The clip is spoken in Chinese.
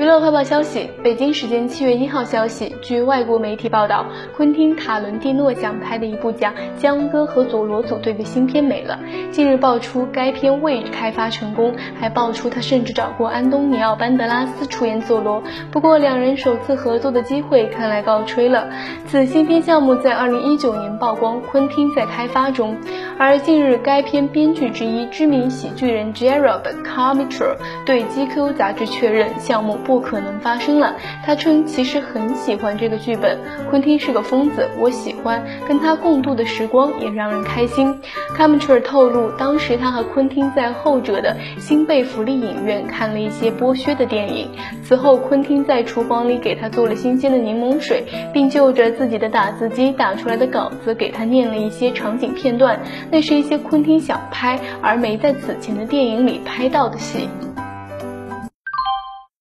娱乐快报消息：北京时间七月一号消息，据外国媒体报道，昆汀·塔伦蒂诺想拍的一部讲江歌和佐罗组队的新片没了。近日爆出该片未开发成功，还爆出他甚至找过安东尼奥·班德拉斯出演佐罗。不过两人首次合作的机会看来告吹了。此新片项目在二零一九年曝光，昆汀在开发中。而近日，该片编剧之一、知名喜剧人 Gerald Carmichael 对 GQ 杂志确认，项目不可能发生了。他称其实很喜欢这个剧本，昆汀是个疯子，我喜欢跟他共度的时光也让人开心。Carmichael 透露，当时他和昆汀在后者的新贝弗利影院看了一些剥削的电影，此后昆汀在厨房里给他做了新鲜的柠檬水，并就着自己的打字机打出来的稿子给他念了一些场景片段。那是一些昆汀想拍而没在此前的电影里拍到的戏。